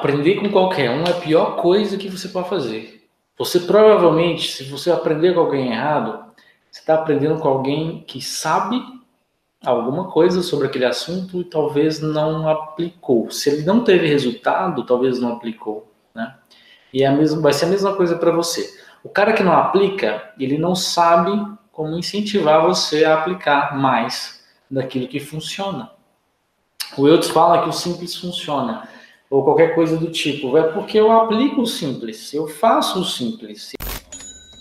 aprender com qualquer um é a pior coisa que você pode fazer. Você provavelmente, se você aprender com alguém errado, você está aprendendo com alguém que sabe alguma coisa sobre aquele assunto e talvez não aplicou. Se ele não teve resultado, talvez não aplicou, né? E é mesma, vai ser a mesma coisa para você. O cara que não aplica, ele não sabe como incentivar você a aplicar mais daquilo que funciona. O Eudes fala que o simples funciona, ou qualquer coisa do tipo. É porque eu aplico o simples, eu faço o simples.